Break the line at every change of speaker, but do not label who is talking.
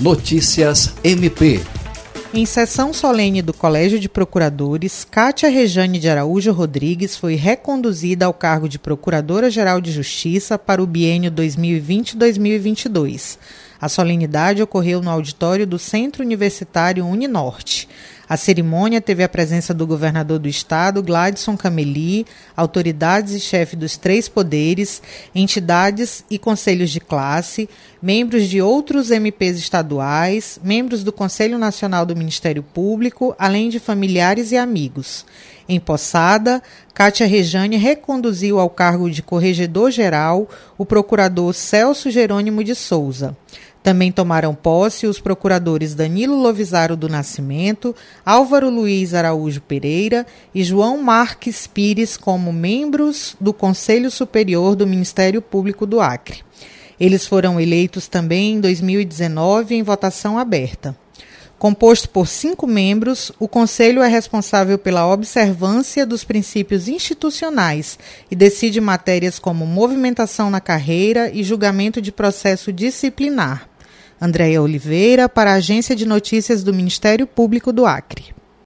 Notícias MP.
Em sessão solene do Colégio de Procuradores, Cátia Rejane de Araújo Rodrigues foi reconduzida ao cargo de Procuradora-Geral de Justiça para o biênio 2020-2022. A solenidade ocorreu no auditório do Centro Universitário Uninorte. A cerimônia teve a presença do governador do estado, Gladson Cameli, autoridades e chefe dos três poderes, entidades e conselhos de classe, membros de outros MPs estaduais, membros do Conselho Nacional do Ministério Público, além de familiares e amigos. Em Poçada, Cátia Rejane reconduziu ao cargo de corregedor-geral o procurador Celso Jerônimo de Souza. Também tomaram posse os procuradores Danilo Lovisaro do Nascimento, Álvaro Luiz Araújo Pereira e João Marques Pires como membros do Conselho Superior do Ministério Público do Acre. Eles foram eleitos também em 2019 em votação aberta. Composto por cinco membros, o Conselho é responsável pela observância dos princípios institucionais e decide matérias como movimentação na carreira e julgamento de processo disciplinar. Andréia Oliveira, para a Agência de Notícias do Ministério Público do Acre.